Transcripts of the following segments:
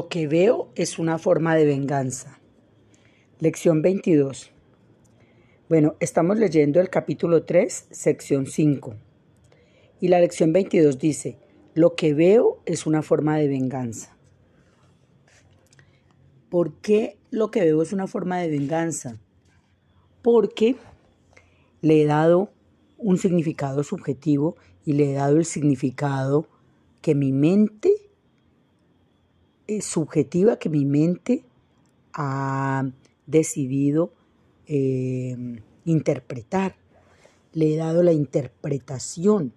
Lo que veo es una forma de venganza. Lección 22. Bueno, estamos leyendo el capítulo 3, sección 5. Y la lección 22 dice, lo que veo es una forma de venganza. ¿Por qué lo que veo es una forma de venganza? Porque le he dado un significado subjetivo y le he dado el significado que mi mente es subjetiva, que mi mente ha decidido eh, interpretar. Le he dado la interpretación.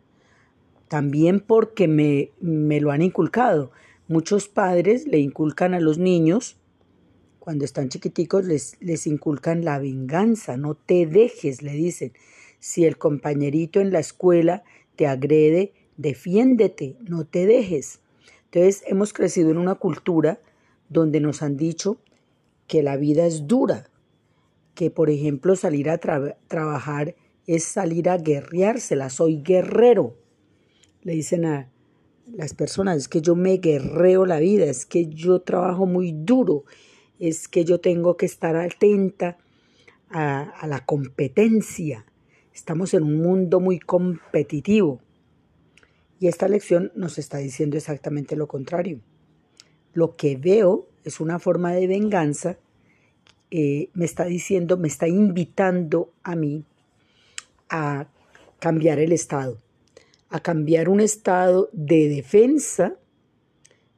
También porque me, me lo han inculcado. Muchos padres le inculcan a los niños cuando están chiquiticos les, les inculcan la venganza, no te dejes, le dicen. Si el compañerito en la escuela te agrede, defiéndete, no te dejes. Entonces hemos crecido en una cultura donde nos han dicho que la vida es dura, que por ejemplo salir a trabajar es salir a guerreársela, soy guerrero. Le dicen a las personas, es que yo me guerreo la vida, es que yo trabajo muy duro es que yo tengo que estar atenta a, la competencia. Estamos en un mundo muy competitivo. Y esta lección nos está diciendo exactamente lo contrario. Lo que veo es una forma de venganza. Eh, me está diciendo, me está invitando a mí a cambiar el estado, a cambiar un estado de defensa,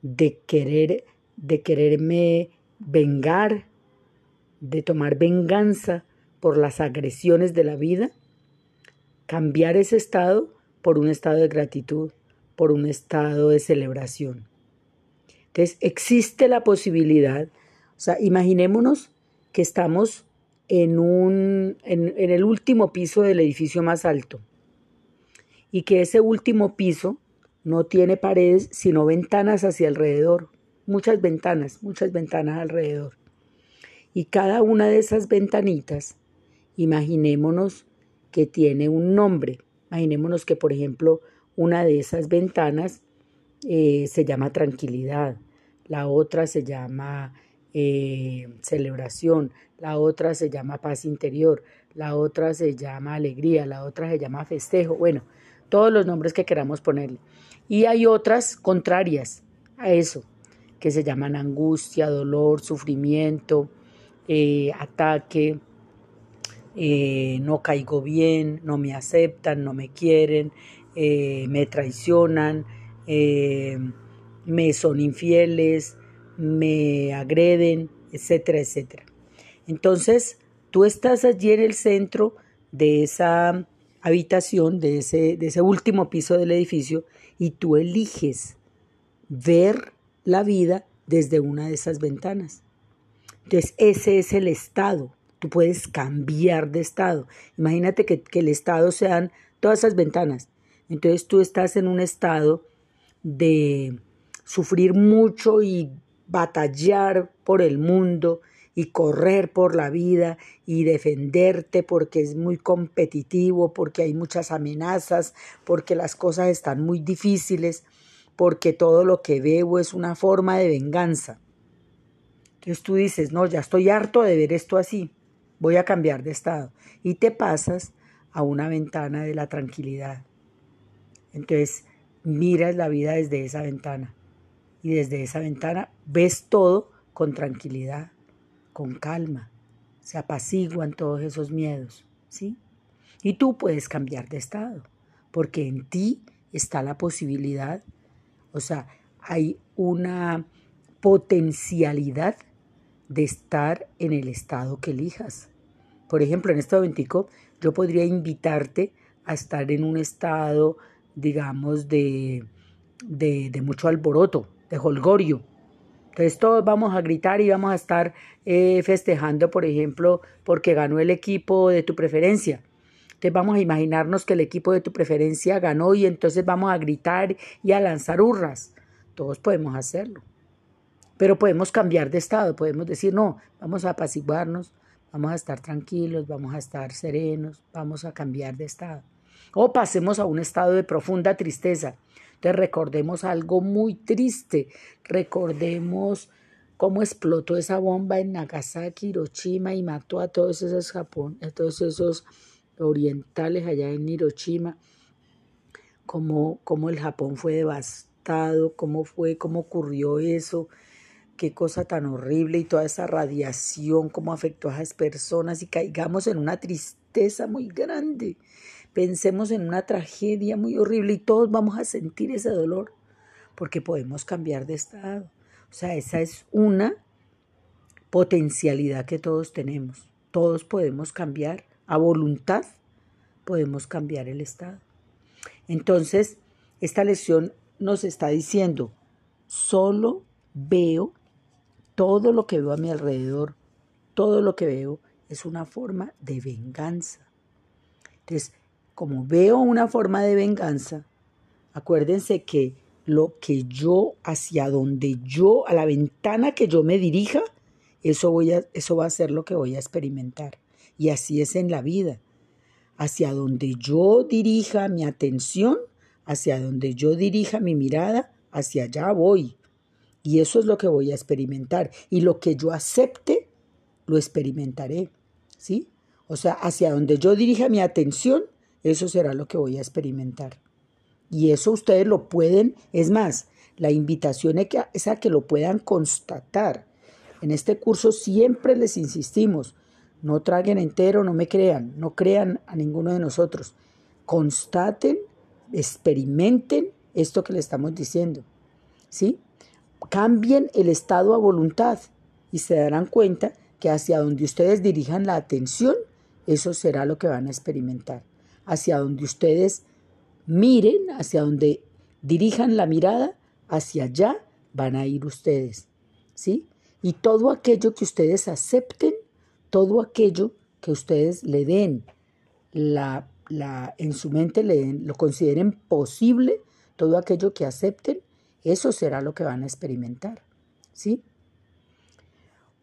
de querer, de quererme vengar, de tomar venganza por las agresiones de la vida, cambiar ese estado por un estado de gratitud, por un estado de celebración. Entonces, existe la posibilidad, o sea, imaginémonos que estamos en, un, en, en el último piso del edificio más alto y que ese último piso no tiene paredes sino ventanas hacia alrededor muchas ventanas, muchas ventanas alrededor. Y cada una de esas ventanitas, imaginémonos que tiene un nombre. Imaginémonos que, por ejemplo, una de esas ventanas eh, se llama tranquilidad, la otra se llama eh, celebración, la otra se llama paz interior, la otra se llama alegría, la otra se llama festejo, bueno, todos los nombres que queramos ponerle. Y hay otras contrarias a eso, que se llaman angustia, dolor, sufrimiento, eh, ataque, eh, no caigo bien, no me aceptan, no me quieren, eh, me traicionan, me son infieles, me agreden, etcétera, etcétera. Entonces, tú estás allí en el centro de esa habitación, de ese, de ese último piso del edificio, y tú eliges ver la vida desde una de esas ventanas. Entonces, ese es el estado. Puedes cambiar de estado. Imagínate que, el estado sean todas esas ventanas. Entonces tú estás en un estado de sufrir mucho y batallar por el mundo y correr por la vida y defenderte porque es muy competitivo, porque hay muchas amenazas, porque las cosas están muy difíciles porque todo lo que veo es una forma de venganza. Entonces tú dices, no, ya estoy harto de ver esto así, voy a cambiar de estado. Y te pasas a una ventana de la tranquilidad. Entonces miras la vida desde esa ventana. Y desde esa ventana ves todo con tranquilidad, con calma. Se apaciguan todos esos miedos, ¿sí? Y tú puedes cambiar de estado, porque en ti está la posibilidad o sea, hay una potencialidad de estar en el estado que elijas. Por ejemplo, en este momentico yo podría invitarte a estar en un estado, digamos, de, de, mucho alboroto, de holgorio. Entonces todos vamos a gritar y vamos a estar eh, festejando, por ejemplo, porque ganó el equipo de tu preferencia. Entonces vamos a imaginarnos que el equipo de tu preferencia ganó y entonces vamos a gritar y a lanzar hurras. Todos podemos hacerlo. Pero podemos cambiar de estado, podemos decir, no, vamos a apaciguarnos, vamos a estar tranquilos, vamos a estar serenos, vamos a cambiar de estado. O pasemos a un estado de profunda tristeza. Entonces recordemos algo muy triste. Recordemos cómo explotó esa bomba en Nagasaki, Hiroshima y mató a todos esos Japón, a todos esos orientales allá en Hiroshima. Cómo, cómo el Japón fue devastado, cómo fue, cómo ocurrió eso qué cosa tan horrible y toda esa radiación, cómo afectó a esas personas y caigamos en una tristeza muy grande. Pensemos en una tragedia muy horrible y todos vamos a sentir ese dolor porque podemos cambiar de estado. O sea, esa es una potencialidad que todos tenemos. Todos podemos cambiar a voluntad, podemos cambiar el estado. Entonces, esta lección nos está diciendo, solo veo todo lo que veo a mi alrededor, todo lo que veo es una forma de venganza. Entonces, como veo una forma de venganza, acuérdense que lo que yo, hacia donde yo, a la ventana que yo me dirija, eso, voy a, eso va a ser lo que voy a experimentar. Y así es en la vida. Hacia donde yo dirija mi atención, hacia donde yo dirija mi mirada, hacia allá voy. Y eso es lo que voy a experimentar. Y lo que yo acepte, lo experimentaré. ¿Sí? O sea, hacia donde yo dirija mi atención, eso será lo que voy a experimentar. Y eso ustedes lo pueden, es más, la invitación es a que lo puedan constatar. En este curso siempre les insistimos, no traguen entero, no me crean, no crean a ninguno de nosotros. Constaten, experimenten esto que le estamos diciendo. ¿Sí? Cambien el estado a voluntad y se darán cuenta que hacia donde ustedes dirijan la atención, eso será lo que van a experimentar. Hacia donde ustedes miren, hacia donde dirijan la mirada, hacia allá van a ir ustedes. ¿Sí? Y todo aquello que ustedes acepten, todo aquello que ustedes le den, la, la, en su mente le den, lo consideren posible, todo aquello que acepten, eso será lo que van a experimentar. ¿Sí?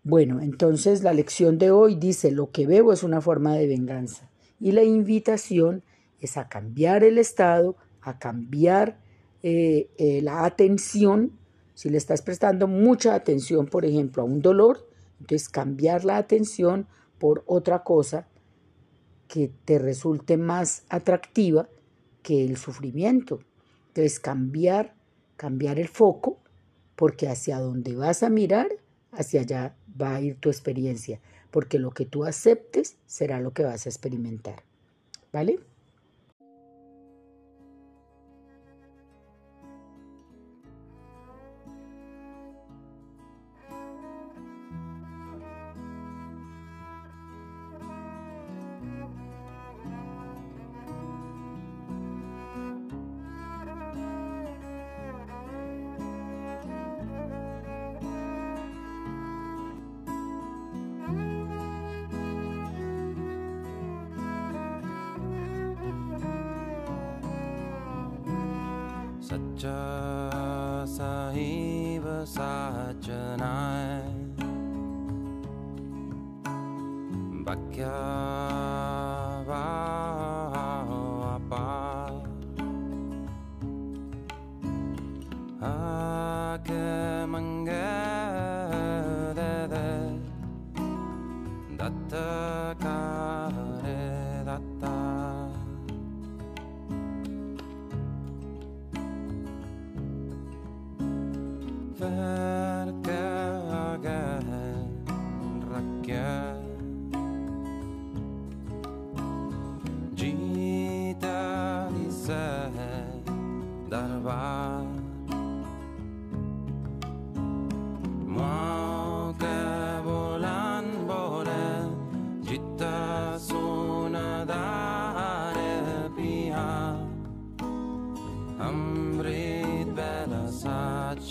Bueno, entonces la lección de hoy dice, lo que veo es una forma de venganza. Y la invitación es a cambiar el estado, a cambiar eh, eh, la atención. Si le estás prestando mucha atención, por ejemplo, a un dolor, entonces cambiar la atención por otra cosa que te resulte más atractiva que el sufrimiento. Entonces cambiar cambiar el foco, porque hacia donde vas a mirar, hacia allá va a ir tu experiencia, porque lo que tú aceptes será lo que vas a experimentar. ¿Vale? सच्चा साहिब साचनाय बक्या आके मंगे दत्त का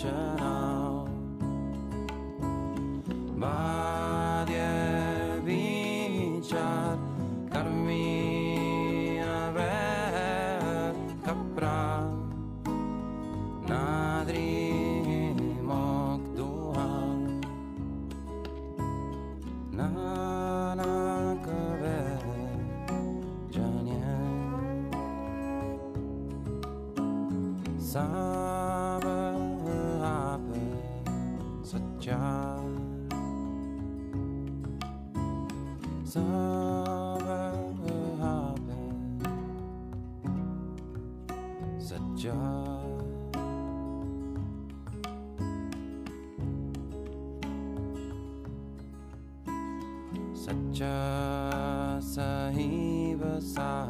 Yeah. job. Sacha Sahiba Sahiba.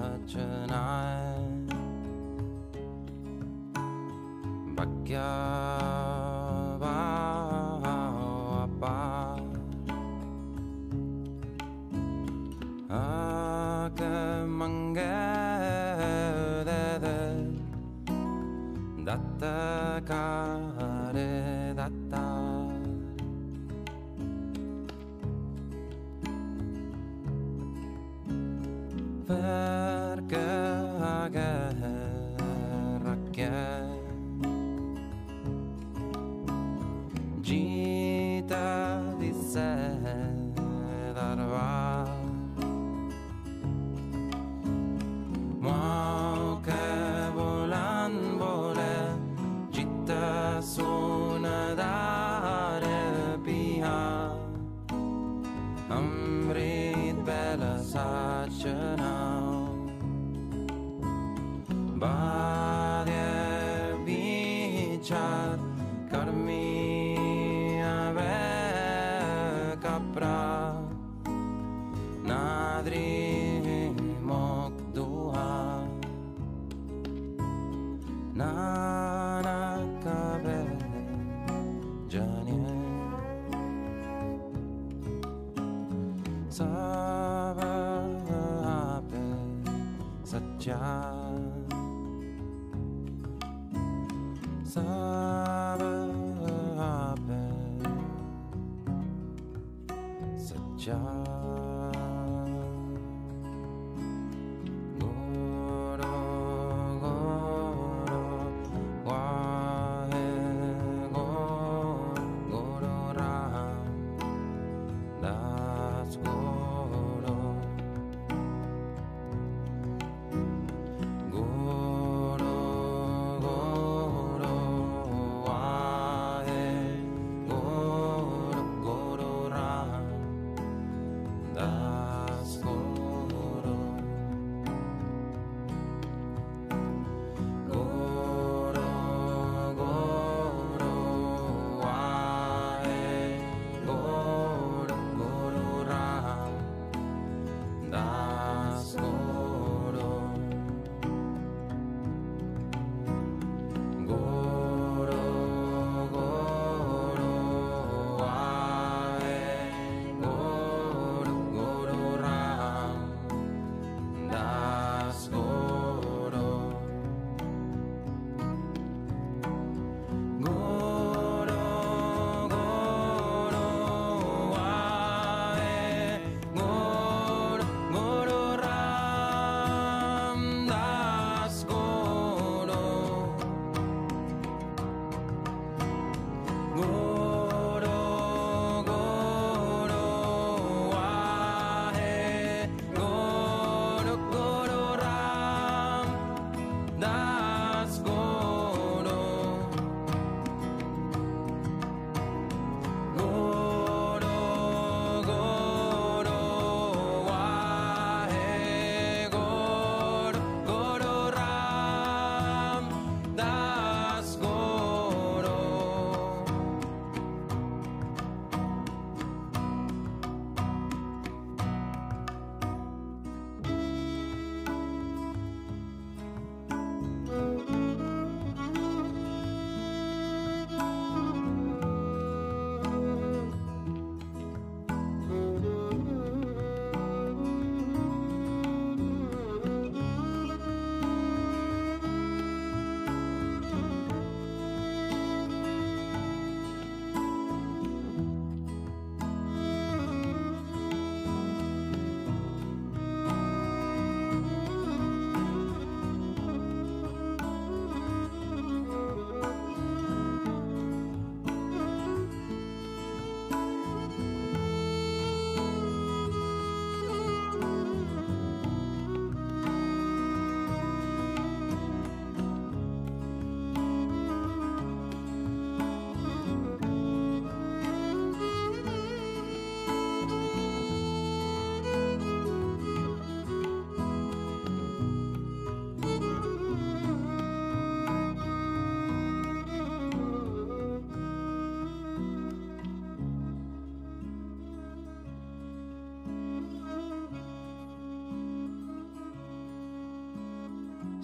Ta Bye. 家想。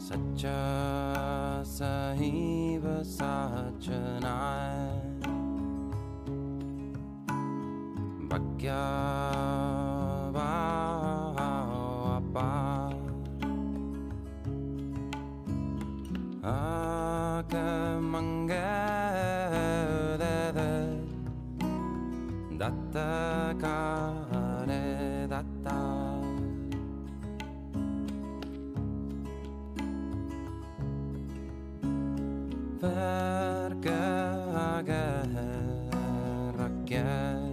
सच्चा सहीव साचनाय बग्या verga, guerra, guerra.